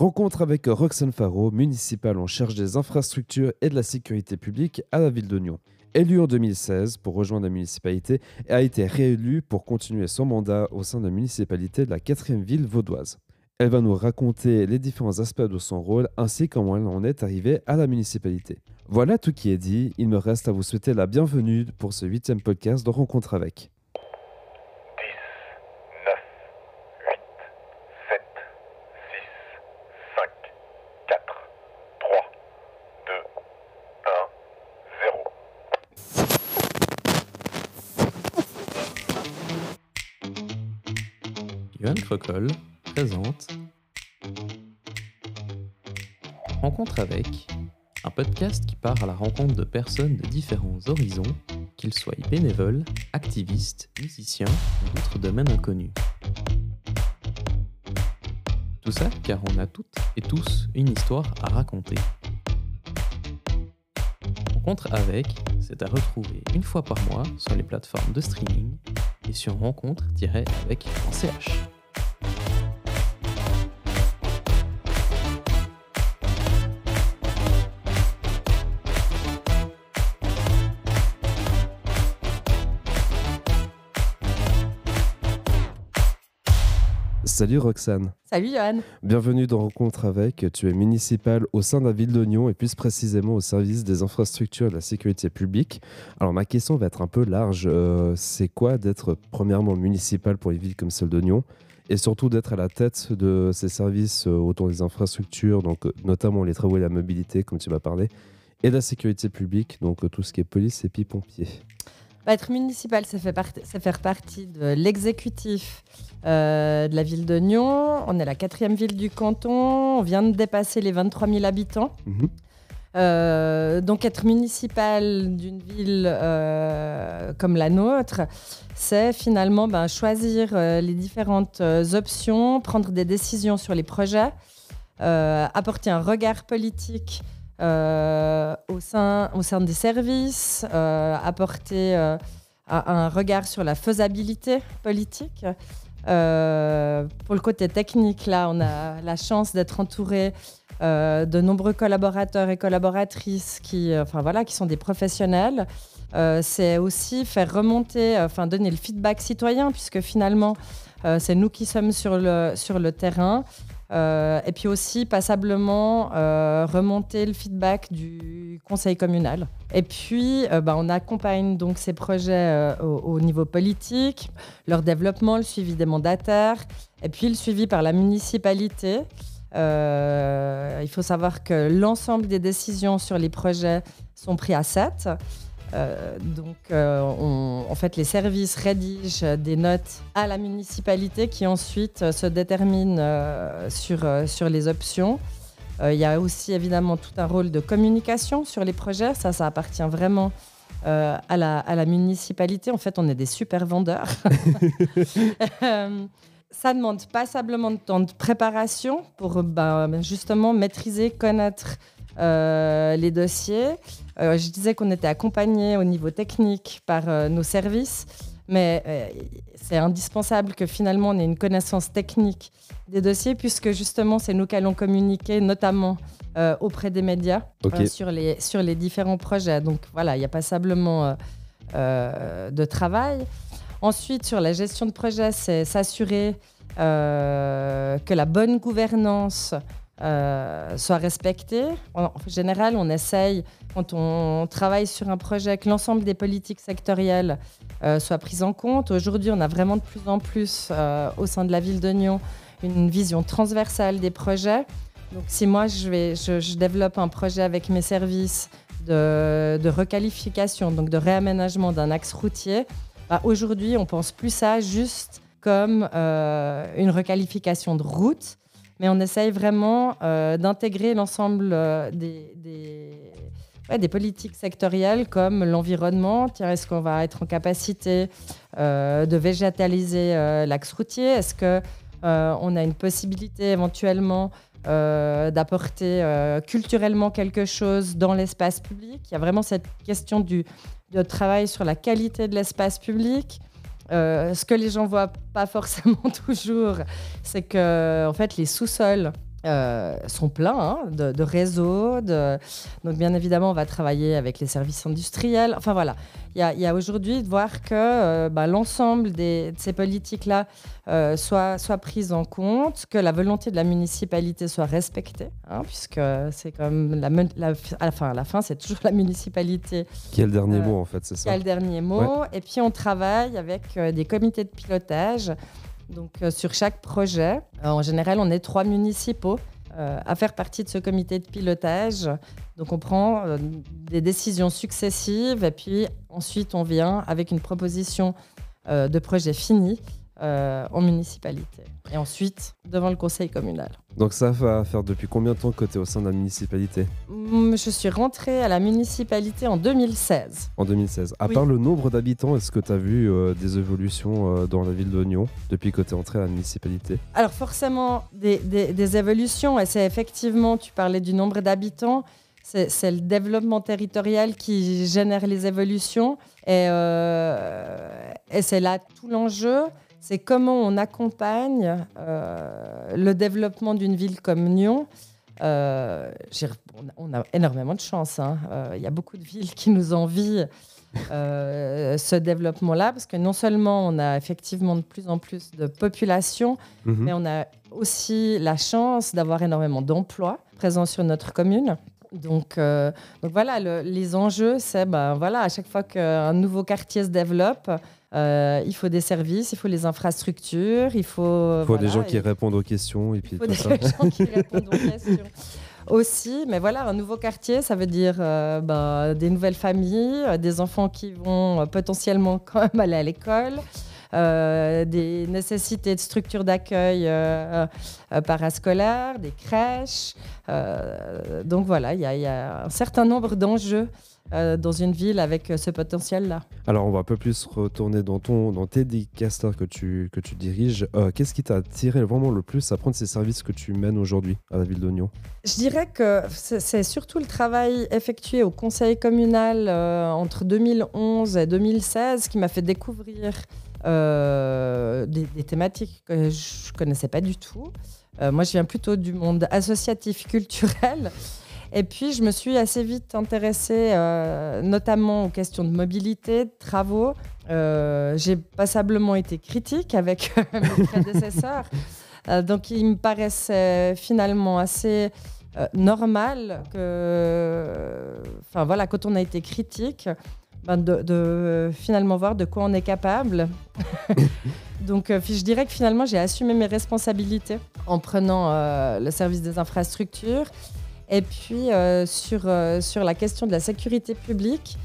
Rencontre avec Roxane Faro, municipale en charge des infrastructures et de la sécurité publique à la ville Nyon. Élue en 2016 pour rejoindre la municipalité et a été réélue pour continuer son mandat au sein de la municipalité de la quatrième ville vaudoise. Elle va nous raconter les différents aspects de son rôle ainsi comment elle en est arrivée à la municipalité. Voilà tout qui est dit, il me reste à vous souhaiter la bienvenue pour ce huitième podcast de Rencontre avec. Présente Rencontre avec, un podcast qui part à la rencontre de personnes de différents horizons, qu'ils soient bénévoles, activistes, musiciens ou d'autres domaines inconnus. Tout ça car on a toutes et tous une histoire à raconter. Rencontre avec, c'est à retrouver une fois par mois sur les plateformes de streaming et sur rencontre-avec.ch. Salut Roxane, Salut Johan. bienvenue dans Rencontre avec. Tu es municipale au sein de la ville Nyon et plus précisément au service des infrastructures et de la sécurité publique. Alors ma question va être un peu large. Euh, c'est quoi d'être premièrement municipal pour une ville comme celle Nyon et surtout d'être à la tête de ces services euh, autour des infrastructures, donc euh, notamment les travaux et la mobilité, comme tu m'as parlé, et de la sécurité publique, donc tout ce qui est police et puis pompiers? Bah, être municipal, ça fait, fait partie de l'exécutif euh, de la ville de Nyon. On est la quatrième ville du canton. On vient de dépasser les 23 000 habitants. Mhm. Euh, donc être municipal d'une ville euh, comme la nôtre, c'est finalement ben, choisir les différentes options, prendre des décisions sur les projets, apporter un regard politique au, sein, au sein des services, euh, apporter euh, un regard sur la faisabilité politique. Euh, pour le côté technique, là, on a la chance d'être entouré euh, de nombreux collaborateurs et collaboratrices qui, euh, enfin, voilà, qui sont des professionnels. Euh, c'est aussi faire remonter, euh, enfin donner le feedback citoyen, puisque finalement, euh, c'est nous qui sommes sur le, sur le terrain. Euh, et puis aussi passablement euh, remonter le feedback du conseil communal. Et puis, euh, bah, on accompagne donc ces projets au, au niveau politique, leur développement, le suivi des mandataires, et puis le suivi par la municipalité. Il faut savoir que l'ensemble des décisions sur les projets sont pris à 7. Euh, donc, euh, on- en fait, les services rédigent des notes à la municipalité qui ensuite se déterminent euh, sur, sur les options. Il y a aussi évidemment tout un rôle de communication sur les projets. Ça, ça appartient vraiment euh, à, la, à la municipalité. En fait, on est des super vendeurs. Euh, ça demande passablement de temps de préparation pour ben, justement maîtriser, connaître les dossiers. Euh, je disais qu'on était accompagné au niveau technique par euh, nos services, mais euh, c'est indispensable que finalement on ait une connaissance technique des dossiers, puisque justement c'est nous qui allons communiquer, notamment euh, auprès des médias, euh, sur, les, sur les différents projets. Donc voilà, il y a passablement euh, euh, de travail. Ensuite, sur la gestion de projet, c'est s'assurer euh, que la bonne gouvernance euh, soit respectée. En, général, on essaye, quand on travaille sur un projet, que l'ensemble des politiques sectorielles euh, soient prises en compte. Aujourd'hui, on a vraiment de plus en plus, euh, au sein de la ville de Nyon, une vision transversale des projets. Donc, si moi, je, développe un projet avec mes services de, requalification, donc de réaménagement d'un axe routier, bah, aujourd'hui, on pense plus ça juste comme une requalification de route, mais on essaye vraiment euh, d'intégrer l'ensemble euh, des, des, politiques sectorielles comme l'environnement. Est-ce qu'on va être en capacité euh, de végétaliser l'axe routier? Est-ce que euh, on a une possibilité éventuellement d'apporter culturellement quelque chose dans l'espace public? Il y a vraiment cette question du, de travail sur la qualité de l'espace public. Euh, ce que les gens voient pas forcément toujours, c'est que en fait les sous-sols euh, sont pleins hein, de, de réseaux. de- Donc, bien évidemment, on va travailler avec les services industriels. Enfin, voilà. Il y a, a aujourd'hui de voir que euh, bah, l'ensemble de ces politiques-là euh, soient, soient prises en compte, que la volonté de la municipalité soit respectée, hein, puisque c'est comme la, à la fin, à la fin, c'est toujours la municipalité Qui est le dernier Euh, mot en fait, c'est qui ça a le dernier mot. Et puis on travaille avec euh, des comités de pilotage. Donc euh, sur chaque projet, Euh, en général, on est trois municipaux euh, à faire partie de ce comité de pilotage. Donc on prend des décisions successives et puis ensuite on vient avec une proposition de projet fini euh, en municipalité. Et ensuite devant le conseil communal. Donc ça va faire depuis combien de temps que tu es au sein de la municipalité Hum, Je suis rentrée à la municipalité en 2016. En 2016. À Oui. part le nombre d'habitants, est-ce que tu as vu euh, des évolutions euh, dans la ville de Nyon depuis que tu es entré à la municipalité? Alors forcément, des, des- des évolutions, et c'est effectivement, tu parlais du nombre d'habitants, c'est le développement territorial qui génère les évolutions, et, et c'est là tout l'enjeu, c'est comment on accompagne euh, le développement d'une ville comme Nyon. Euh, on, a, énormément de chance. hein. Euh, Il y a beaucoup de villes qui nous envient ce développement-là, parce que non seulement on a effectivement de plus en plus de population, Mhm. mais on a aussi la chance d'avoir énormément d'emplois présents sur notre commune. Donc, donc voilà, le- les enjeux, c'est ben, voilà, à chaque fois qu'un nouveau quartier se développe, euh, il faut des services, il faut les infrastructures, il faut. Il faut des gens qui répondent aux questions et puis il faut tout des ça. gens qui répondent aux questions aussi. Mais voilà, un nouveau quartier, ça veut dire euh, ben, des nouvelles familles, euh, des enfants qui vont euh, potentiellement quand même aller à l'école. euh, des nécessités de structures d'accueil euh, euh, parascolaires, des crèches. Euh, donc voilà, il y, a- il y a un certain nombre d'enjeux euh, dans une ville avec euh, ce potentiel-là. Alors on va un peu plus retourner dans, ton, dans tes dicasters que tu, que tu diriges. Euh, Qu'est-ce qui t'a attiré vraiment le plus à prendre ces services que tu mènes aujourd'hui à la ville d'Oignon Je dirais que c'est surtout le travail effectué au conseil communal euh, entre 2011 et 2016 qui m'a fait découvrir des, des thématiques que je connaissais pas du tout. Moi, je viens plutôt du monde associatif culturel. Et puis, je me suis assez vite intéressée euh, notamment aux questions de mobilité, de travaux. Euh, J'ai passablement été critique avec mes prédécesseurs. Euh, donc, il me paraissait finalement assez euh, normal que, enfin voilà, quand on a été critique, ben, de, finalement voir de quoi on est capable. Donc, euh, je dirais que finalement, j'ai assumé mes responsabilités en prenant euh, le service des infrastructures. Et puis, euh, sur, euh, sur la question de la sécurité publique,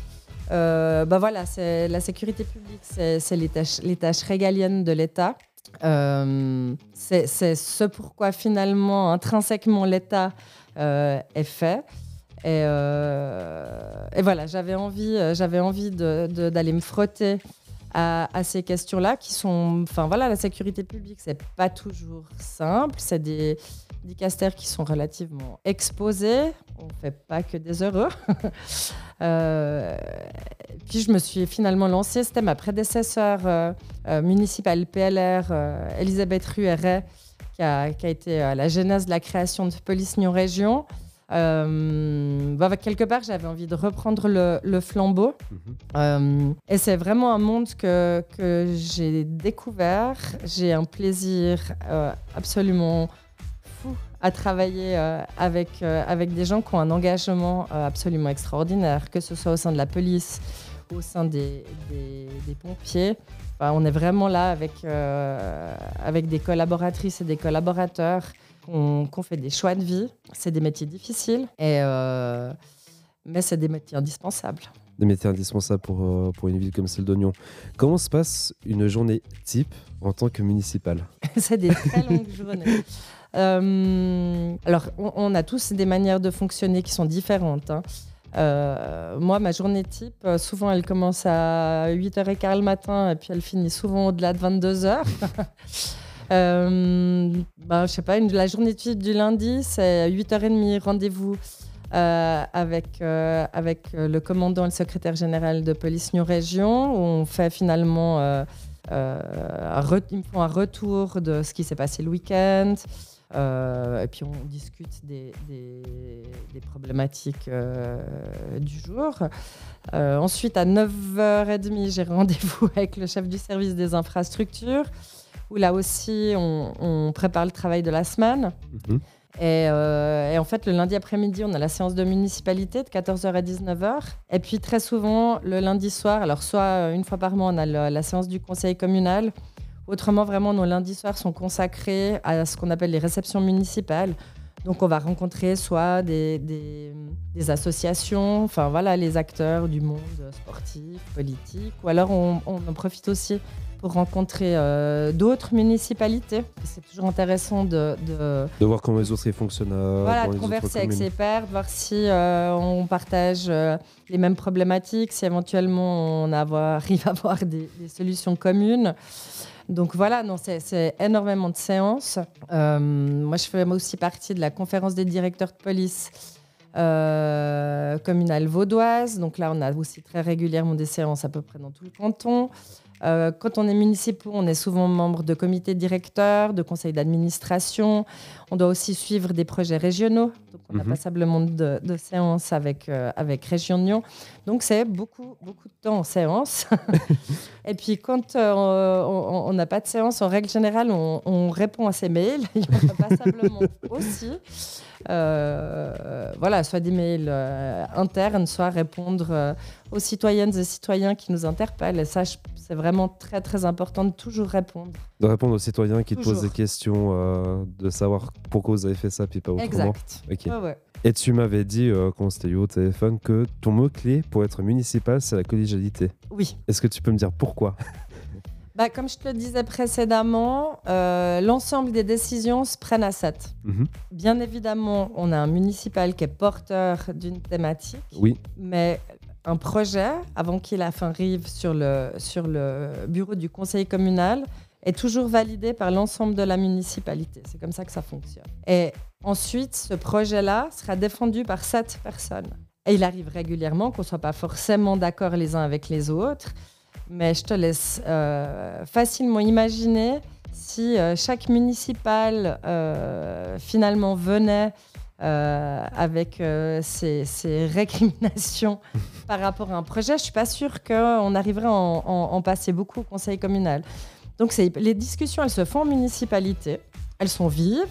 euh, ben voilà, la sécurité publique, c'est les tâches, les tâches régaliennes de l'État. Euh, c'est ce pourquoi finalement, intrinsèquement, l'État est fait. Et, et voilà, j'avais envie, envie d'aller me frotter à, ces questions-là qui sont, enfin voilà, la sécurité publique, c'est pas toujours simple. C'est des dicastères qui sont relativement exposés. On fait pas que des heureux. Euh, puis je me suis finalement lancée. C'était ma prédécesseur euh, euh, municipale PLR, euh, Elisabeth Rueret, qui a, qui a été à la genèse de la création de Police Nyon Région. Euh, bah, quelque part, j'avais envie de reprendre le, le flambeau. Euh, et c'est vraiment un monde que, que j'ai découvert. J'ai un plaisir euh, absolument fou à travailler avec, avec des gens qui ont un engagement absolument extraordinaire, que ce soit au sein de la police, au sein des, des- des pompiers. Enfin, on est vraiment là avec, avec des collaboratrices et des collaborateurs qu'on fait des choix de vie. C'est des métiers difficiles, et, euh, mais c'est des métiers indispensables. Des métiers indispensables pour, euh, pour une ville comme celle d'Oignon. Comment se passe une journée type en tant que municipal? C'est des très longues journées. Euh, alors, on, on a tous des manières de fonctionner qui sont différentes. hein. Euh, moi, ma journée type, souvent, elle commence à 8h15 le matin et puis elle finit souvent au-delà de 22h. euh, ben, je sais pas, la journée type du lundi, c'est 8h30, rendez-vous euh, avec, euh, avec euh, le commandant et le secrétaire général de Police New Région, on fait finalement... un retour de ce qui s'est passé le week-end. Et puis on discute des, des- problématiques du jour. Ensuite, à 9h30, j'ai rendez-vous avec le chef du service des infrastructures, où là aussi, on, on prépare le travail de la semaine. Mhm. Et, euh, et en fait, le lundi après-midi, on a la séance de municipalité de 14h à 19h. Et puis très souvent, le lundi soir, alors soit euh, une fois par mois, on a le- la séance du conseil communal. Autrement, vraiment, nos lundis soirs sont consacrés à ce qu'on appelle les réceptions municipales. Donc, on va rencontrer soit des, des- des associations, enfin voilà, les acteurs du monde sportif, politique, ou alors on, on en profite aussi pour rencontrer euh, d'autres municipalités. C'est toujours intéressant de- de, De voir comment les autres fonctionnent. euh, voilà, de converser avec ses pairs, de voir si euh, on partage les mêmes problématiques, si éventuellement on avoir- arrive à avoir des, des solutions communes. Donc voilà, non, c'est- énormément de séances. Moi, je fais aussi partie de la conférence des directeurs de police communale vaudoise. Donc là, on a aussi très régulièrement des séances à peu près dans tout le canton. Euh, quand on est municipaux, on est souvent membre de comités directeurs, de conseils d'administration. On doit aussi suivre des projets régionaux. Donc, on a Mhm. passablement de, de séances avec, euh, avec Région Nyon. Donc, c'est beaucoup, beaucoup de temps en séance. Et puis, quand euh, on n'a pas de séance, en règle générale, on, on répond à ces mails. Il y en a passablement aussi. Euh, voilà, soit des mails euh, internes, soit répondre euh, aux citoyennes et citoyens qui nous interpellent. Et ça, c'est vraiment très, très important de toujours répondre. De répondre aux citoyens qui te posent des questions, euh, de savoir pourquoi vous avez fait ça, puis pas autrement. Exact. Ok. Ouais, ouais. Et tu m'avais dit, quand c'était eu au téléphone, que ton mot-clé pour être municipal, c'est la collégialité. Oui. Est-ce que tu peux me dire pourquoi? Bah, comme je te le disais précédemment, euh, l'ensemble des décisions se prennent à 7. Mhm. Bien évidemment, on a un municipal qui est porteur d'une thématique, Oui, mais un projet, avant qu'il arrive sur le, sur le bureau du conseil communal, est toujours validé par l'ensemble de la municipalité. C'est comme ça que ça fonctionne. Et ensuite, ce projet-là sera défendu par sept personnes. Et il arrive régulièrement qu'on ne soit pas forcément d'accord les uns avec les autres, mais je te laisse euh, facilement imaginer si euh, chaque municipal euh, finalement venait avec ses, ses récriminations par rapport à un projet, je ne suis pas sûre qu'on arriverait à en, en- en passer beaucoup au conseil communal. Donc les discussions, elles se font en municipalité, elles sont vives,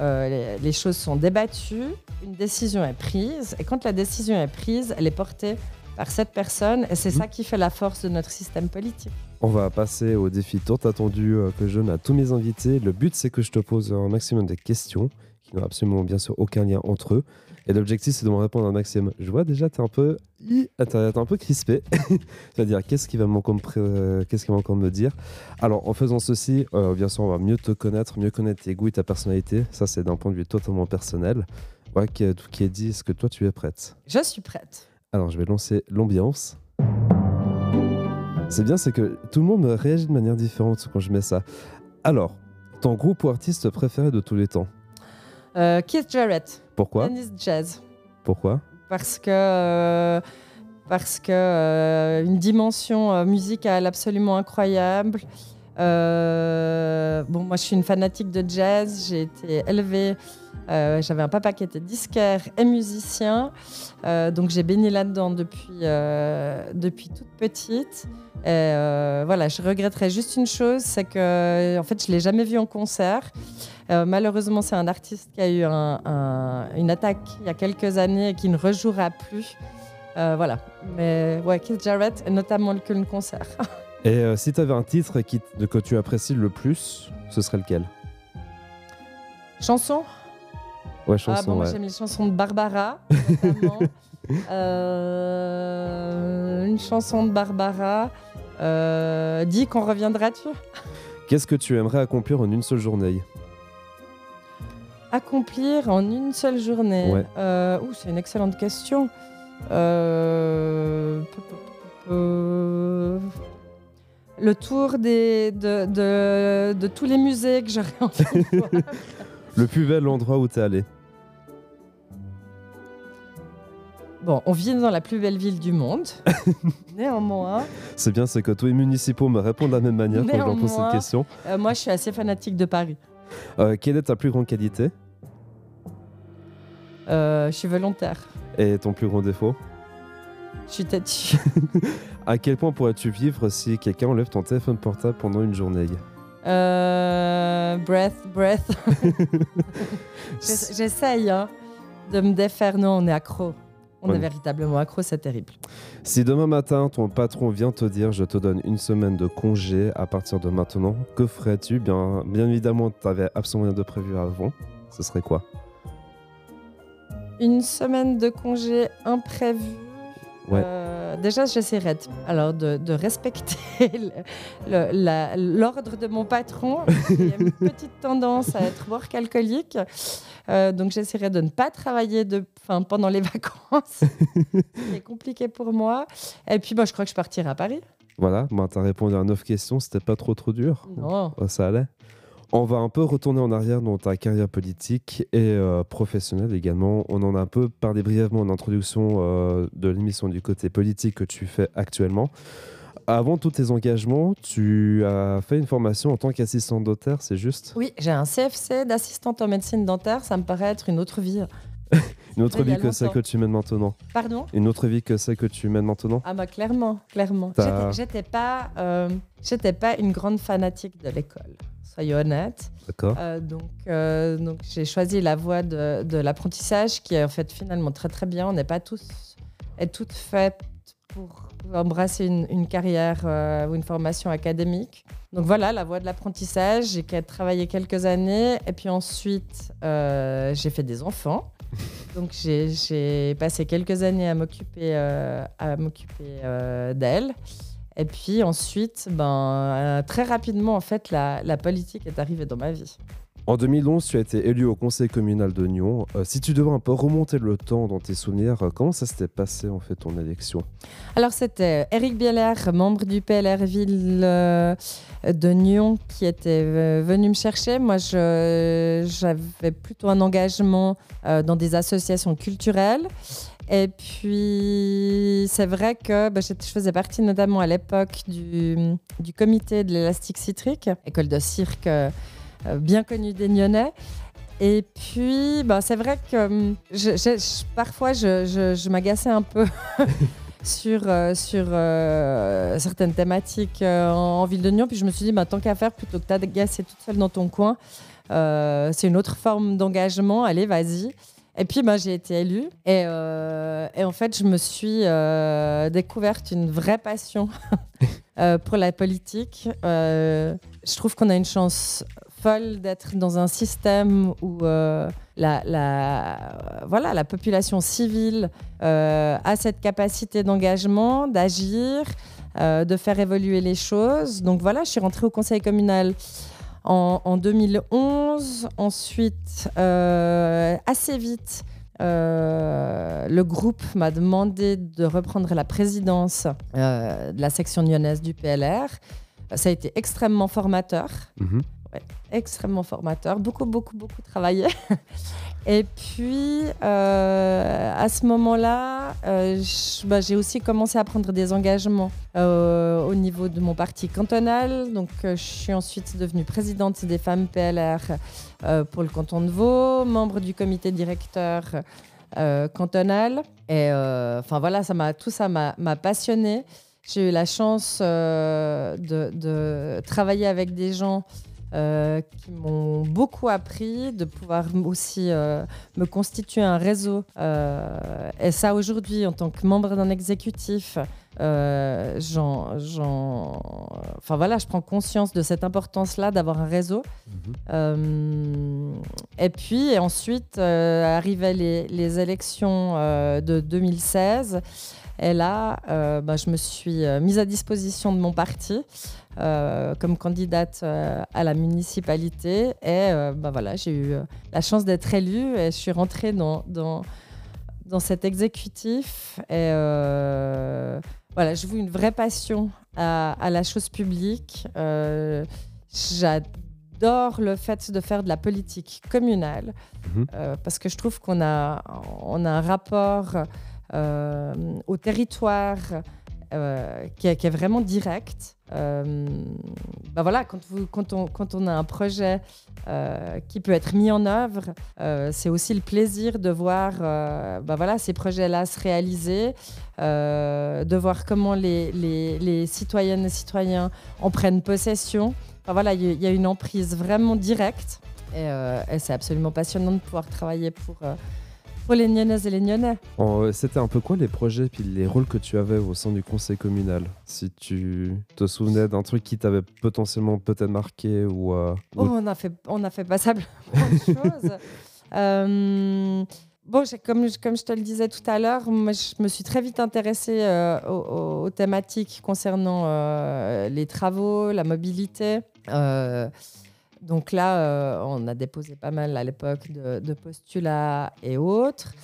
les, les choses sont débattues, une décision est prise, et quand la décision est prise, elle est portée par cette personne, et c'est Mhm. ça qui fait la force de notre système politique. on va passer au défi tant attendu euh, que je donne à tous mes invités. Le but, c'est que je te pose un maximum de questions qui n'ont absolument bien sûr aucun lien entre eux. Et l'objectif, c'est de me répondre un maximum. Je vois déjà, tu es un peu, t'es- t'es un peu crispé. C'est-à-dire, qu'est-ce qu'il va me encore me, pré- euh, qu'est-ce qu'il va encore me dire? Alors, en faisant ceci, euh, bien sûr, on va mieux te connaître, mieux connaître tes goûts et ta personnalité. Ça, c'est d'un point de vue totalement personnel. Voilà, qui- tout qui est dit, est-ce que toi, tu es prête? Je suis prête. Alors, je vais lancer l'ambiance. C'est bien, c'est que tout le monde réagit de manière différente quand je mets ça. Alors, ton groupe ou artiste préféré de tous les temps? Euh, Keith Jarrett, Pourquoi? Dennis Jazz. Pourquoi? Parce que euh, parce que euh, une dimension euh, musicale absolument incroyable. Euh, bon, moi, je suis une fanatique de jazz. J'ai été élevée. euh, J'avais un papa qui était disquaire et musicien, Euh, donc j'ai baigné là-dedans depuis depuis toute petite. Et voilà, je regretterais juste une chose, c'est que en fait, je l'ai jamais vu en concert. Malheureusement, c'est un artiste qui a eu un- un- une attaque il y a quelques années et qui ne rejouera plus. Voilà. Mais ouais, Keith Jarrett, et notamment le Köln Concert. Et euh, si tu avais un titre qui, que tu apprécies le plus, ce serait lequel Chanson Ouais, Ah chanson, bon, moi ouais. j'aime les chansons de Barbara, notamment. Euh, une chanson de Barbara. Euh, dis qu'on reviendra-tu Qu'est-ce que tu aimerais accomplir en une seule journée Accomplir en une seule journée. Ouais. Euh, ouh, c'est une excellente question. Euh, Le tour des, de, de, de tous les musées que j'aurais envie de voir. Le plus bel endroit où tu es allé Bon, on vit dans la plus belle ville du monde. Néanmoins, C'est bien, c'est que tous les municipaux me répondent de la même manière quand je leur pose cette question. euh, moi je suis assez fanatique de Paris. Euh, quelle est ta plus grande qualité? Euh, je suis volontaire. et ton plus grand défaut? Je suis têtue. À quel point pourrais-tu vivre si quelqu'un enlève ton téléphone portable pendant une journée? Euh, breath, breath. J'ess- J'essaye hein, de me défaire. Non, on est accro. On Ouais. est véritablement accro, c'est terrible. Si demain matin ton patron vient te dire je te donne une semaine de congé à partir de maintenant, que ferais-tu? Bien, bien évidemment, tu avais absolument rien de prévu avant. Ce serait quoi? Une semaine de congé imprévu. Ouais. Euh, déjà, j'essaierai de, alors de, de respecter l'ordre de mon patron. Il y a une petite tendance à être work alcoolique. Euh, donc, j'essaierai de ne pas travailler de, pendant les vacances. C'est compliqué pour moi. Et puis, bah, je crois que je partirai à Paris. Voilà, bah, tu as répondu à 9 questions, c'était pas trop trop dur Non. Oh, Ça allait On va un peu retourner en arrière dans ta carrière politique et euh, professionnelle également. On en a un peu parlé brièvement en introduction euh, de l'émission du côté politique que tu fais actuellement. Avant tous tes engagements, tu as fait une formation en tant qu'assistante dentaire, c'est juste? Oui, j'ai un CFC d'assistante en médecine dentaire. Ça me paraît être une autre vie. Une autre vie que celle que tu mènes maintenant Pardon? Une autre vie que celle que tu mènes maintenant Ah bah clairement, clairement. J'étais- pas, euh, j'étais pas une grande fanatique de l'école, soyons honnêtes. D'accord Euh, donc, euh, donc j'ai choisi la voie de, de l'apprentissage qui est en fait finalement très très bien. On n'est pas tous et toutes faites pour embrasser une, une carrière euh, ou une formation académique. Donc voilà, la voie de l'apprentissage. J'ai qu'à travailler quelques années et puis ensuite euh, j'ai fait des enfants. Donc j'ai- passé quelques années à m'occuper euh, euh, d'elles. Et puis ensuite, ben, euh, très rapidement, en fait, la politique est arrivée dans ma vie. En 2011, tu as été élu au conseil communal de Nyon. Euh, si tu devais un peu remonter le temps dans tes souvenirs, euh, comment ça s'était passé en fait ton élection? Alors c'était Eric Bieler, membre du PLR Ville euh, de Nyon, qui était euh, venu me chercher. Moi, j'avais plutôt un engagement euh, dans des associations culturelles. Et puis, c'est vrai que bah, je faisais partie notamment à l'époque du, du comité de l'élastique citrique, école de cirque euh, euh, bien connue des Nyonnais. Et puis, bah, c'est vrai que hum, je- je- je- parfois, je, je- m'agaçais un peu sur, euh, sur euh, certaines thématiques euh, en, en ville de Nyon. Puis je me suis dit, bah, tant qu'à faire, plutôt que t'agacer toute seule dans ton coin, euh, c'est une autre forme d'engagement. Allez, vas-y. Et puis, bah, j'ai été élue. Et, euh, et en fait, je me suis euh, découverte une vraie passion euh, pour la politique. Euh, je trouve qu'on a une chance folle d'être dans un système où euh, la, voilà, la population civile euh, a cette capacité d'engagement, d'agir, euh, de faire évoluer les choses. Donc voilà, je suis rentrée au conseil communal en, en 2011. Ensuite, assez vite, le groupe m'a demandé de reprendre la présidence de la section lyonnaise du PLR. Ça a été extrêmement formateur Extrêmement formateur, beaucoup, beaucoup, beaucoup travaillé. Et puis, euh, à ce moment-là, euh, bah, j'ai aussi commencé à prendre des engagements euh, au niveau de mon parti cantonal. Donc, je suis ensuite devenue présidente des femmes PLR pour le canton de Vaud, membre du comité directeur cantonal. Et enfin voilà, ça tout ça m'a passionnée. J'ai eu la chance de travailler avec des gens euh, qui m'ont beaucoup appris, de pouvoir aussi euh, me constituer un réseau. Euh, et ça, aujourd'hui, en tant que membre d'un exécutif, j'en, j'en- enfin voilà, je prends conscience de cette importance-là d'avoir un réseau. Mhm. Et puis et ensuite arrivaient les, les élections de 2016. Et là, euh, bah, je me suis mise à disposition de mon parti euh, comme candidate euh, à la municipalité. Et euh, bah, voilà, j'ai eu la chance d'être élue et je suis rentrée dans, dans, dans cet exécutif. Et voilà, je voue une vraie passion à, à la chose publique. J'adore le fait de faire de la politique communale Mhm. euh, parce que je trouve qu'on a, on a un rapport euh, au territoire euh, qui, est, vraiment direct. Euh, bah voilà, quand, on, a un projet euh, qui peut être mis en œuvre, euh, c'est aussi le plaisir de voir bah voilà, ces projets-là se réaliser, de voir comment les, citoyennes et citoyens en prennent possession. Enfin, voilà, il y, a- une emprise vraiment directe et, c'est absolument passionnant de pouvoir travailler pour, pour les Nyonnaises et les Nyonnais. En- C'était un peu quoi les projets puis les rôles que tu avais au sein du conseil communal? Si tu te souvenais d'un truc qui t'avait potentiellement peut-être marqué ou... euh, Oh, ou- on a fait, on a fait passablement de choses. Euh, bon, comme, je- comme je te le disais tout à l'heure, moi, je me suis très vite intéressée euh, aux, thématiques concernant euh, les travaux, la mobilité. Donc là, euh, on a déposé pas mal à l'époque de, de postulats et autres.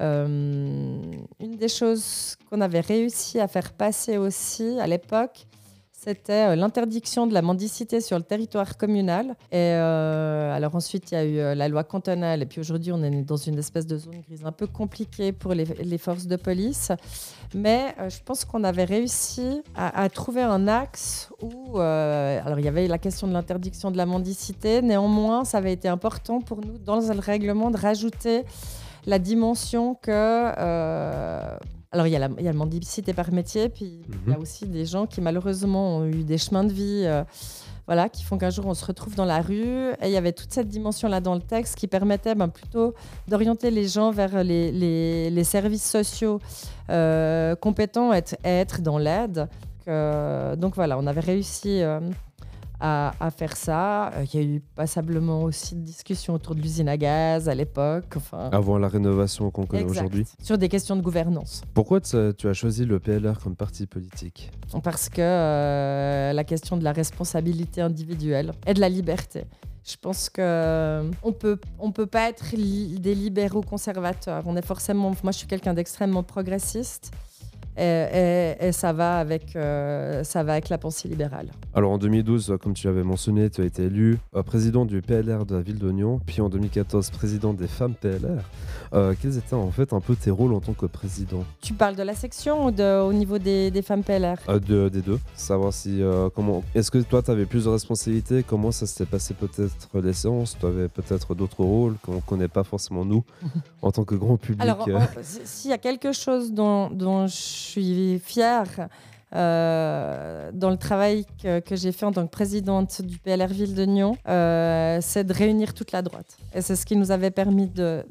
Euh, une des choses qu'on avait réussi à faire passer aussi à l'époque, c'était euh, l'interdiction de la mendicité sur le territoire communal. Et euh, alors ensuite, il y a eu euh, la loi cantonale. Et puis aujourd'hui, on est dans une espèce de zone grise un peu compliquée pour les, forces de police. Mais je pense qu'on avait réussi à, trouver un axe où, alors il y avait la question de l'interdiction de la mendicité. Néanmoins, ça avait été important pour nous dans le règlement de rajouter la dimension que alors, il y, a la, il y a la mendicité par métier, puis il y a Mhm. aussi des gens qui, malheureusement, ont eu des chemins de vie euh, voilà, qui font qu'un jour, on se retrouve dans la rue. Et il y avait toute cette dimension-là dans le texte qui permettait ben, plutôt d'orienter les gens vers les, les- les services sociaux euh, compétents et être, dans l'aide. Donc voilà, on avait réussi euh, à, à faire ça. Euh, Il y a eu passablement aussi de discussions autour de l'usine à gaz à l'époque. Enfin, Avant la rénovation qu'on connaît aujourd'hui. Sur des questions de gouvernance. Pourquoi tu as choisi le PLR comme parti politique? Parce que euh, la question de la responsabilité individuelle et de la liberté. Je pense que on peut on peut pas être li- des libéraux conservateurs. On est forcément. Moi, je suis quelqu'un d'extrêmement progressiste. Et, et- et ça va avec euh, ça va avec la pensée libérale. Alors en 2012, euh, comme tu l'avais mentionné, tu as été élu euh, président du PLR de la ville d'Oignon, puis en 2014 président des femmes PLR. Euh, quels étaient en fait un peu tes rôles en tant que président? Tu parles de la section ou de, au niveau des, des femmes PLR Euh, de- Des deux, savoir si euh, comment. Est-ce que toi tu avais plus de responsabilités? Comment ça s'était passé peut-être les séances? Tu avais peut-être d'autres rôles qu'on connaît pas forcément nous en tant que grand public. Alors, euh. s'il y a quelque chose dont, dont je suis fière euh, dans le travail que, j'ai fait en tant que présidente du PLR Ville de Nyon, euh, c'est de réunir toute la droite. Et c'est ce qui nous avait permis de,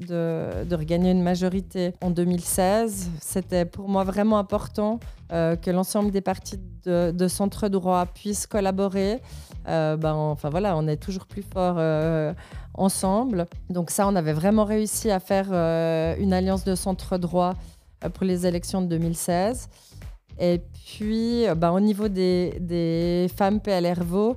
regagner une majorité en 2016. C'était pour moi vraiment important euh, que l'ensemble des partis de, centre droit puissent collaborer. Ben, enfin voilà, on est toujours plus fort ensemble. Donc ça, on avait vraiment réussi à faire une alliance de centre droit pour les élections de 2016. Et puis, euh, ben, au niveau des, des femmes PLRVO,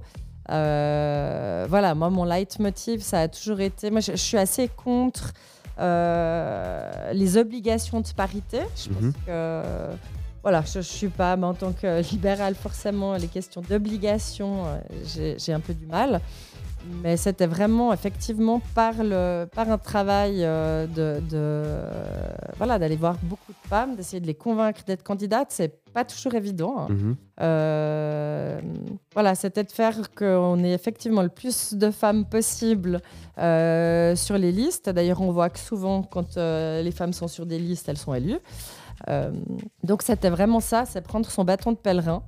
euh, voilà, moi, mon leitmotiv, ça a toujours été... Moi, je, je suis assez contre euh, les obligations de parité. Je pense Mhm. que... Voilà, je ne suis pas, mais en tant que libérale, forcément, les questions d'obligation, j'ai un peu du mal. Mais c'était vraiment, effectivement, par, le, par un travail euh, de, de- voilà, d'aller voir beaucoup de femmes, d'essayer de les convaincre d'être candidates. C'est pas toujours évident. hein. Mhm. Euh, voilà, c'était de faire qu'on ait effectivement le plus de femmes possible euh, sur les listes. D'ailleurs, on voit que souvent, quand les femmes sont sur des listes, elles sont élues. Donc, c'était vraiment ça, c'est prendre son bâton de pèlerin,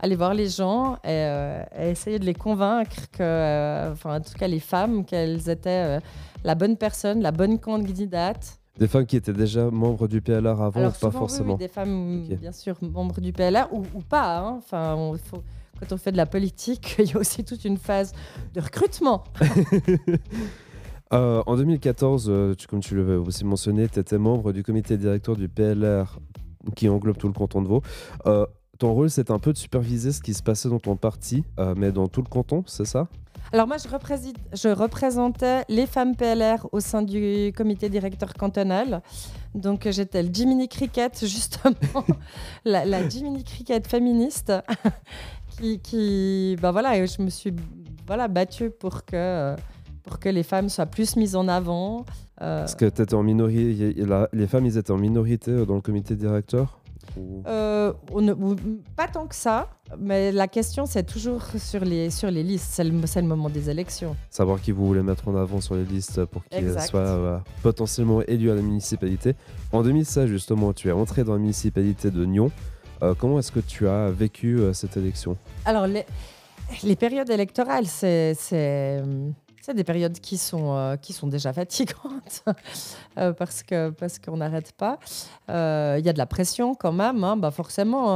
aller voir les gens et, euh, et essayer de les convaincre que, euh, enfin, en tout cas, les femmes, qu'elles étaient euh, la bonne personne, la bonne candidate. Des femmes qui étaient déjà membres du PLR avant, Alors, pas souvent, forcément. oui, des femmes, bien sûr, membres du PLR ou, ou pas. hein. Enfin, on- faut- quand on fait de la politique, il y a aussi toute une phase de recrutement. Euh, en 2014, euh, tu- comme tu l'avais aussi mentionné, tu étais membre du comité directeur du PLR qui englobe tout le canton de Vaud. Euh, ton rôle, c'est un peu de superviser ce qui se passait dans ton parti, euh, mais dans tout le canton, c'est ça? Alors moi, je, représentais les femmes PLR au sein du comité directeur cantonal. Donc euh, j'étais le Jiminy Cricket, justement, la, la Jiminy Cricket féministe, qui, qui bah voilà, et je me suis voilà, battue pour que, euh, pour que les femmes soient plus mises en avant. Euh, Parce que étais en minorité, les femmes, ils étaient en minorité dans le comité directeur? Euh, on ne- ou- pas tant que ça, mais la question c'est toujours sur les, sur les listes. C'est le, moment des élections. Savoir qui vous voulez mettre en avant sur les listes pour qu'il Exact. soit euh, potentiellement élu à la municipalité. En 2016, justement, tu es entré dans la municipalité de Nyon. Euh, comment est-ce que tu as vécu cette élection? Alors, les, les périodes électorales, c'est. C'est des périodes qui sont, euh, qui sont déjà fatigantes euh, parce que parce qu'on n'arrête pas. Euh, Il y a de la pression quand même. hein. Bah forcément,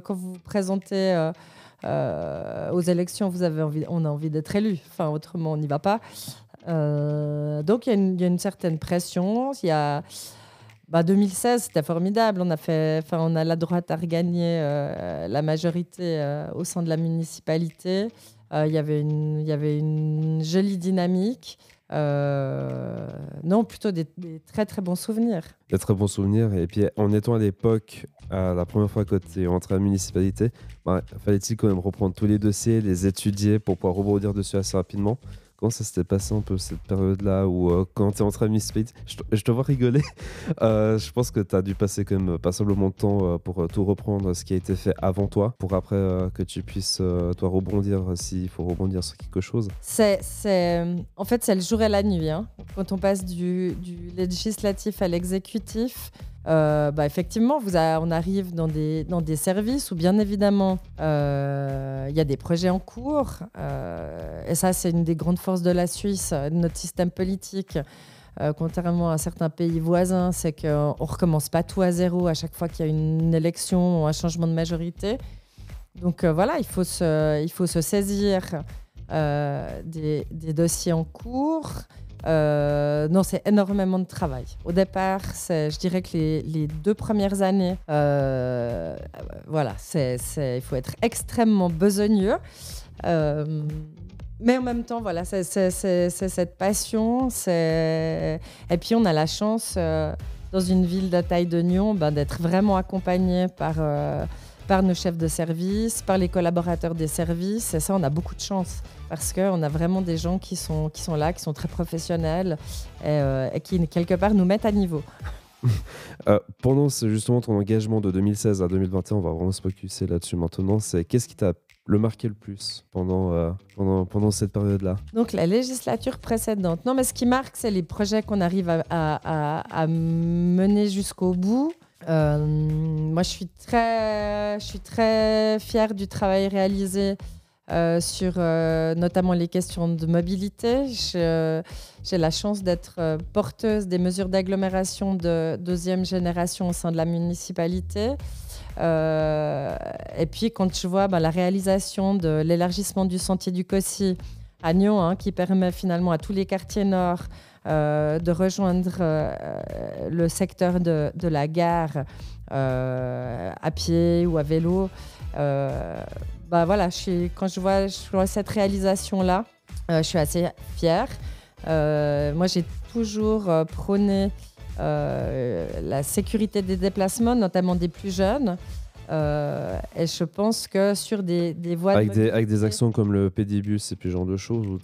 quand vous vous présentez aux élections, vous avez envie, on a envie d'être élu. Enfin, autrement, on n'y va pas. Donc, il y, a une- certaine pression. Il y a bah, 2016, c'était formidable. On a fait, enfin, on a la droite à regagner la majorité au sein de la municipalité. Euh, Il y avait une, il y avait une jolie dynamique. Euh, non, plutôt des, très très bons souvenirs. Des très bons souvenirs. Et puis, en étant à l'époque, à la première fois que tu es entré à la municipalité, bah, fallait-il quand même reprendre tous les dossiers, les étudier pour pouvoir rebondir dessus assez rapidement? Comment ça s'était passé un peu cette période-là où euh, quand tu es à la municipalité, je je te vois rigoler. Euh, je pense que tu as dû passer quand même passablement de temps euh, pour tout reprendre ce qui a été fait avant toi, pour après que tu puisses toi rebondir s'il faut rebondir sur quelque chose. C'est, c'est, en fait, c'est le jour et la nuit. hein. Quand on passe du, du législatif à l'exécutif, euh, bah, effectivement, on arrive dans des, services où, bien évidemment, euh, il y a des projets en cours. euh, et ça, c'est une des grandes forces de la Suisse, de notre système politique. Contrairement à certains pays voisins, c'est qu'on ne recommence pas tout à zéro à chaque fois qu'il y a une élection ou un changement de majorité. Donc voilà, il faut se, saisir des dossiers en cours. Euh, non, c'est énormément de travail. Au départ, je dirais que les, deux premières années, euh, voilà, il faut être extrêmement besogneux. Euh, mais en même temps, voilà, c'est, cette passion. Et puis, on a la chance, dans une ville de taille de ben, d'être vraiment accompagné par, par nos chefs de service, par les collaborateurs des services. Et ça, on a beaucoup de chance parce qu'on a vraiment des gens qui sont, qui sont là, qui sont très professionnels et, euh, et qui, quelque part, nous mettent à niveau. Euh, pendant ce- justement ton engagement de 2016 à 2021, on va vraiment se focuser là-dessus maintenant. C'est qu'est-ce qui t'a le marqué le plus pendant, euh, pendant, pendant cette période-là? Donc la législature précédente. Non, mais ce qui marque, c'est les projets qu'on arrive à, à- à- à mener jusqu'au bout. Euh, moi, je suis très, je suis très fière du travail réalisé euh, sur euh, notamment les questions de mobilité. J'ai la chance d'être porteuse des mesures d'agglomération de deuxième génération au sein de la municipalité. Et puis, quand je vois bah, la réalisation de l'élargissement du sentier du Cossi à Nyon, hein, qui permet finalement à tous les quartiers nord euh, de rejoindre euh, le secteur de, la gare euh, à pied ou à vélo. Bah voilà, quand je vois, cette réalisation-là, je suis assez fière. Moi, j'ai toujours prôné la sécurité des déplacements, notamment des plus jeunes. Euh, et je pense que sur des, des voies de avec des, avec des mobilité- actions comme le pédibus et puis ce genre de choses où,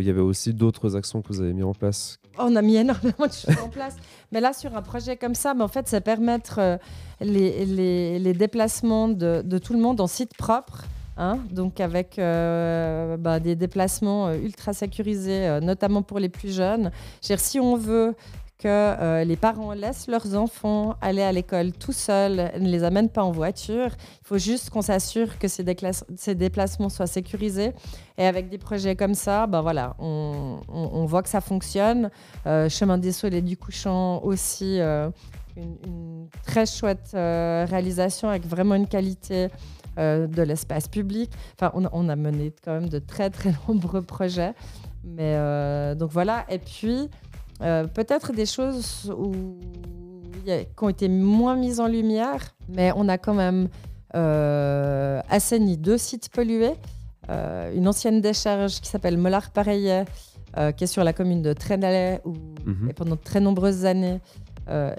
il y avait aussi d'autres actions que vous avez mis en place on a mis énormément de choses en place. Mais là, sur un projet comme ça, mais en fait, c'est permettre euh, les, les- les déplacements de, de tout le monde en site propre. hein. donc avec euh, bah, des déplacements ultra sécurisés, notamment pour les plus jeunes. Si on veut que euh, les parents laissent leurs enfants aller à l'école tout seuls, ne les amènent pas en voiture, il faut juste qu'on s'assure que ces, déplacements soient sécurisés. Et avec des projets comme ça, ben voilà, on, voit que ça fonctionne. Euh, Chemin des Soleils du Couchant aussi, euh, une, très chouette réalisation avec vraiment une qualité de l'espace public. Enfin, on, a- on a mené quand même de très très nombreux projets. Mais donc voilà, et puis euh, peut-être des choses où a- qui ont été moins mises en lumière, mais on a quand même euh, assaini deux sites pollués. Euh, une ancienne décharge qui s'appelle Mollard-Pareillet, euh, qui est sur la commune de Trénalet, où Mhm. et pendant de très nombreuses années,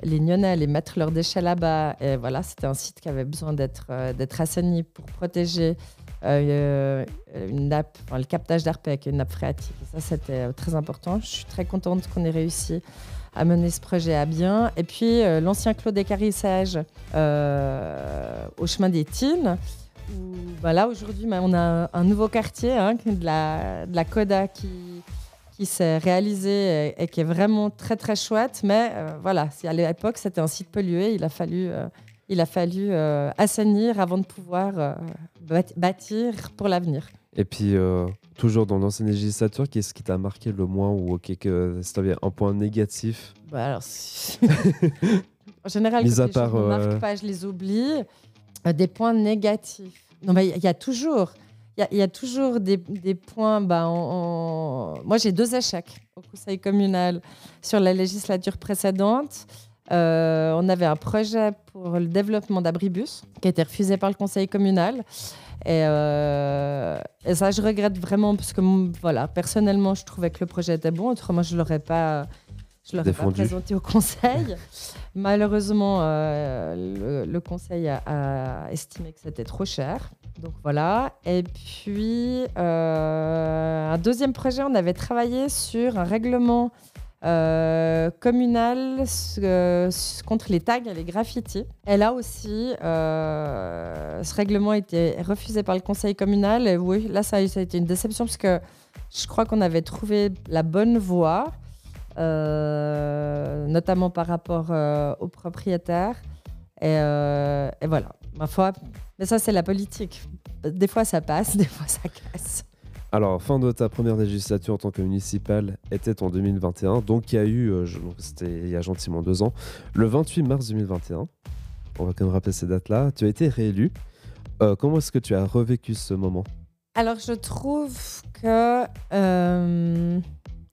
les Nyonnais allaient mettre leurs déchets là-bas. Et voilà, c'était un site qui avait besoin d'être d'être assaini pour protéger euh, une nappe, enfin, le captage d'ARPEC, une nappe phréatique. Ça, c'était euh, très important. Je suis très contente qu'on ait réussi à mener ce projet à bien. Et puis euh, l'ancien clos d'écarissage euh, au chemin des Tines, où bah, là aujourd'hui bah, on a un nouveau quartier hein, de, la, Coda qui, qui s'est réalisé et, et qui est vraiment très très chouette. Mais euh, voilà, à l'époque c'était un site pollué, il a fallu, il a fallu euh, assainir avant de pouvoir euh, bât- bâtir pour l'avenir. Et puis, euh, toujours dans l'ancienne législature, qu'est-ce qui t'a marqué le moins ou ok, que, un point négatif? Bah, alors, en général, Mis à les part, choses ne marquent pas, je les oublie. Des points négatifs. Non, mais il y a toujours, il y a- il y, a toujours des, des points. Bah, Moi, j'ai deux échecs au conseil communal sur la législature précédente. Euh, on avait un projet pour le développement d'abribus qui a été refusé par le conseil communal. Et, euh, et ça, je regrette vraiment parce que voilà, personnellement, je trouvais que le projet était bon. Autrement, je l'aurais pas, je l'aurais pas Défendu. présenté au conseil. Malheureusement, euh, le, le conseil a, a estimé que c'était trop cher. Donc voilà. Et puis, un deuxième projet, on avait travaillé sur un règlement euh, communal euh, contre les tags et les graffitis. Et là aussi, euh, ce règlement a été refusé par le conseil communal. Et oui, là, ça a, été une déception parce que je crois qu'on avait trouvé la bonne voie, euh, notamment par rapport aux propriétaires. Et, et voilà, ma foi. Mais ça, c'est la politique. Des fois, ça passe, des fois, ça casse. Alors, fin de ta première législature en tant que municipal était en 2021, donc il y a eu, euh, c'était il y a gentiment deux ans, le 28 mars 2021. On va quand même rappeler ces dates-là. Tu as été réélu. Euh, comment est-ce que tu as revécu ce moment? Alors, je trouve que euh,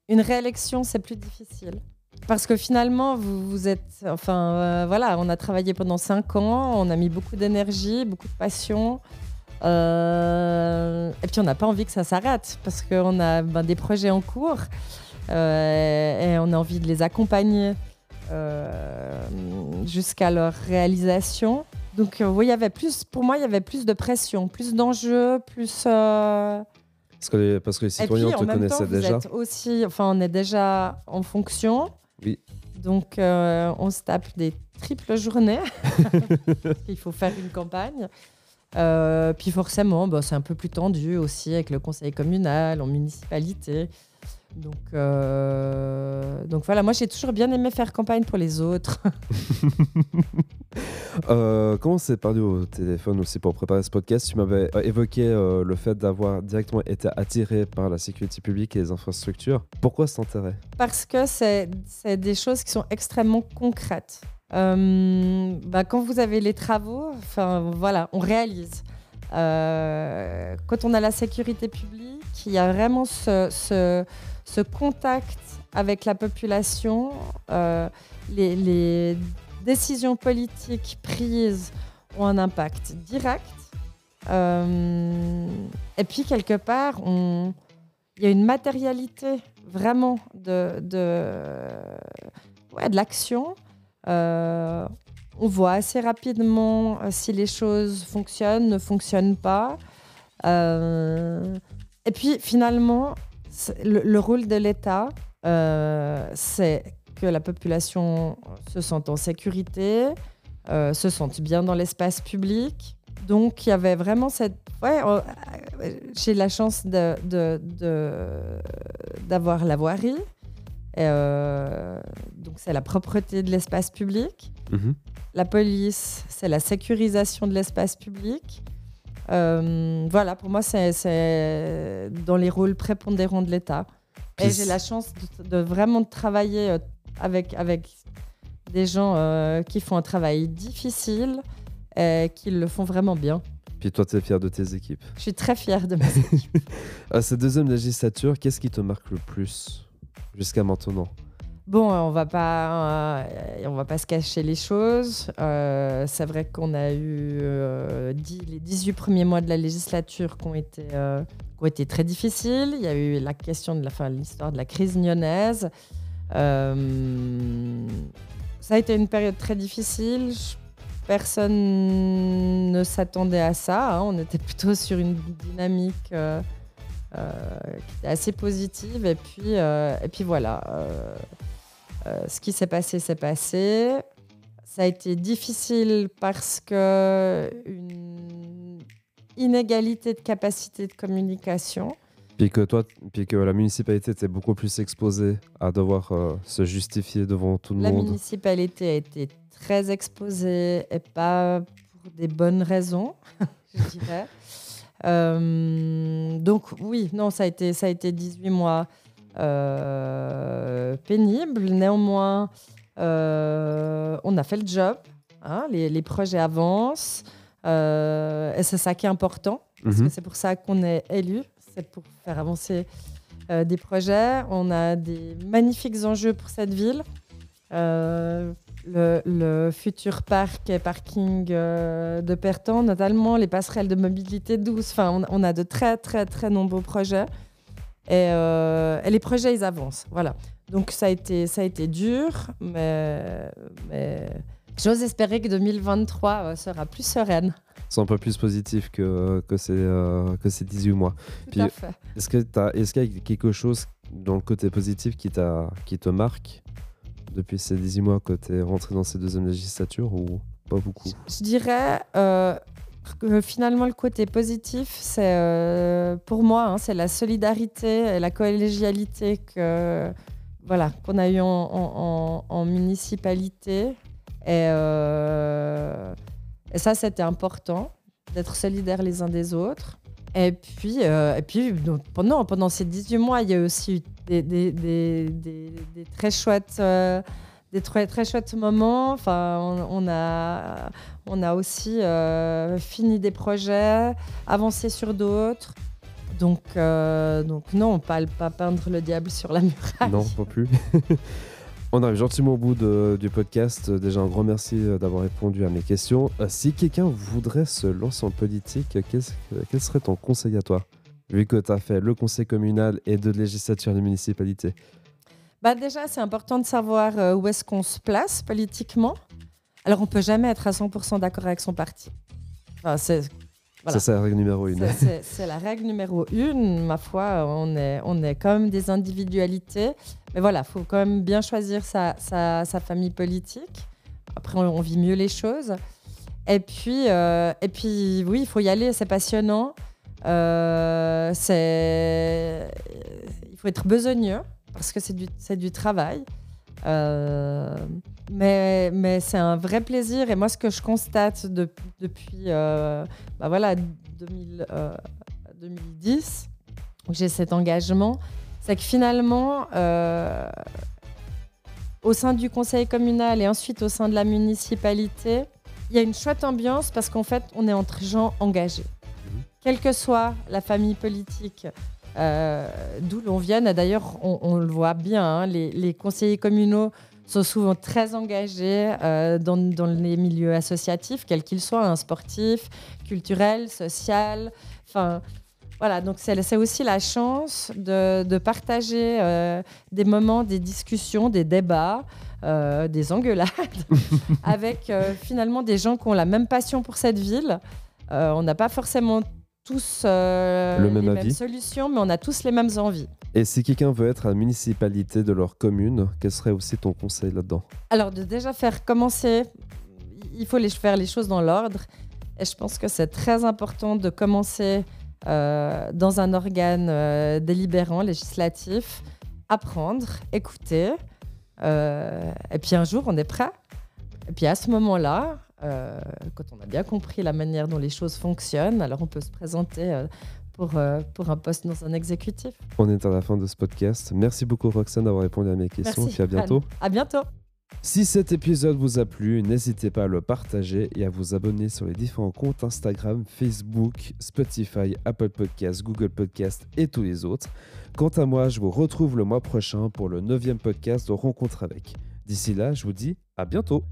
une réélection, c'est plus difficile. Parce que finalement, vous, êtes. Enfin, voilà, on a travaillé pendant cinq ans, on a mis beaucoup d'énergie, beaucoup de passion. Euh, et puis, on n'a pas envie que ça s'arrête parce qu'on a ben, des projets en cours euh, et on a envie de les accompagner euh, jusqu'à leur réalisation. Donc, oui, il y avait plus, pour moi, il y avait plus de pression, plus d'enjeux, plus. parce que, les, parce que les et citoyens puis, en te temps, connaissaient vous déjà. êtes aussi, enfin, on est déjà en fonction. Oui. Donc, on se tape des triples journées. Il faut faire une campagne. Euh, puis forcément, bah, c'est un peu plus tendu aussi avec le conseil communal, en municipalité. Donc, euh, donc voilà, moi j'ai toujours bien aimé faire campagne pour les autres. Euh, on s'est parlé au téléphone aussi pour préparer ce podcast, tu m'avais euh, évoqué euh, le fait d'avoir directement été attiré par la sécurité publique et les infrastructures. Pourquoi cet intérêt Parce que c'est c'est des choses qui sont extrêmement concrètes. Euh, bah, quand vous avez les travaux, enfin voilà, on réalise. Euh, quand on a la sécurité publique, il y a vraiment ce, contact avec la population. Euh, les, décisions politiques prises ont un impact direct. Et puis, quelque part, il y a une matérialité vraiment de l'action. Euh, on voit assez rapidement euh, si les choses fonctionnent, ne fonctionnent pas. Euh, et puis finalement, le, le rôle de l'État, c'est que la population se sente en sécurité, se sente bien dans l'espace public. Donc il y avait vraiment cette... Ouais, euh, j'ai la chance de, de- d'avoir la voirie. Euh, donc c'est la propreté de l'espace public. Mhm. La police, c'est la sécurisation de l'espace public. Euh, voilà, pour moi, c'est- dans les rôles prépondérants de l'État. Et j'ai la chance de, de vraiment travailler euh, avec, avec des gens euh, qui font un travail difficile et qui le font vraiment bien. Puis toi, tu es fier de tes équipes. Je suis très fière de mes équipes. À cette deuxième législature, qu'est-ce qui te marque le plus? Jusqu'à maintenant Bon, on va pas, euh, on va pas se cacher les choses. Euh, c'est vrai qu'on a eu euh, dix- les 18 premiers mois de la législature qui ont été, euh, très difficiles. Il y a eu la question de la fin, l'histoire de la crise lyonnaise. Euh, ça a été une période très difficile. Personne ne s'attendait à ça. hein. On était plutôt sur une dynamique euh, euh, qui était assez positive. Et puis, euh, et puis voilà. euh, euh, ce qui s'est passé, s'est passé. Ça a été difficile parce que une inégalité de capacité de communication. Puis que toi, puis que la municipalité était beaucoup plus exposée à devoir euh, se justifier devant tout le La monde. municipalité a été très exposée et pas pour des bonnes raisons, je dirais. Euh, donc oui, non, ça a été, ça a été 18 mois euh, pénibles. Néanmoins, euh, on a fait le job. hein, les, les projets avancent. et c'est ça qui est important. Parce Mhm. que c'est pour ça qu'on est élu. C'est pour faire avancer des projets. On a des magnifiques enjeux pour cette ville. Le, le futur parc et parking euh, de Pertan, notamment les passerelles de mobilité douce. Enfin, on, on a de très, très, très nombreux projets. Et, euh, et les projets, ils avancent. Voilà. Donc, ça a été, ça a été dur, mais, mais j'ose espérer que 2023 euh, sera plus sereine. C'est un peu plus positif que, que, ces, que ces 18 mois. Est-ce que t'as- est-ce qu'il y a quelque chose dans le côté positif qui, t'a- qui te marque? Depuis ces 18 mois que tu es rentré dans cette deuxième législature ou pas beaucoup? Je dirais euh, que finalement le côté positif, c'est euh, pour moi, hein, c'est la solidarité et la collégialité que voilà qu'on a eu en, municipalité euh, et ça c'était important d'être solidaires les uns des autres. Et puis, euh, et puis donc, pendant, pendant ces 18 mois, il y a aussi eu des, des- des- des- des très chouettes euh, des très, très chouettes moments. Enfin, on, on a, on a aussi euh, fini des projets, avancé sur d'autres. Donc, donc non, pas, pas peindre le diable sur la muraille. Non, pas plus. On arrive gentiment au bout de- du podcast. Déjà, un grand merci euh, d'avoir répondu à mes questions. Euh, si quelqu'un voudrait se lancer en politique, que- quel serait ton conseil à toi? Vu que tu as fait le conseil communal et deux législatures de municipalité. Bah déjà, c'est important de savoir euh, où est-ce qu'on se place politiquement. Alors, on peut jamais être à 100% d'accord avec son parti. Voilà. Ça, c'est la règle numéro une. C'est- la règle numéro une. Ma foi, on est, on est quand même des individualités. Mais voilà, il faut quand même bien choisir sa, sa, sa famille politique. Après, on, on vit mieux les choses. Et puis, euh, et puis oui, il faut y aller, c'est passionnant. Euh, il faut être besogneux parce que c'est du, du travail. Euh, mais mais c'est un vrai plaisir. Et moi, ce que je constate de- depuis euh, bah voilà, 2000, euh, 2010, où j'ai cet engagement, c'est que finalement, euh, au sein du conseil communal et ensuite au sein de la municipalité, il y a une chouette ambiance parce qu'en fait, on est entre gens engagés. Mhm. Quelle que soit la famille politique, euh, d'où l'on vienne, et d'ailleurs, on, on le voit bien, hein, les, les conseillers communaux sont souvent très engagés euh, dans, dans les milieux associatifs, quels qu'ils soient, hein, sportifs, culturels, social. Enfin, voilà, donc c'est aussi la chance de, de partager euh, des moments, des discussions, des débats, euh, des engueulades avec finalement des gens qui ont la même passion pour cette ville. On n'a pas forcément tous euh, Le les même mêmes solutions, mais on a tous les mêmes envies. Et si quelqu'un veut être à la municipalité de leur commune, quel serait aussi ton conseil là-dedans? Alors, de déjà faire commencer, il faut les, faire les choses dans l'ordre. Et je pense que c'est très important de commencer euh, dans un organe euh, délibérant, législatif, apprendre, écouter. euh, et puis un jour, on est prêt. Et puis à ce moment-là, euh, quand on a bien compris la manière dont les choses fonctionnent, alors on peut se présenter euh, pour, euh, pour un poste dans un exécutif. On est à la fin de ce podcast. Merci beaucoup Roxane d'avoir répondu à mes questions. Merci. Puis à bientôt. Anne. À bientôt. Si cet épisode vous a plu, n'hésitez pas à le partager et à vous abonner sur les différents comptes Instagram, Facebook, Spotify, Apple Podcasts, Google Podcasts et tous les autres. Quant à moi, je vous retrouve le mois prochain pour le neuvième podcast de Rencontre avec. D'ici là, je vous dis à bientôt.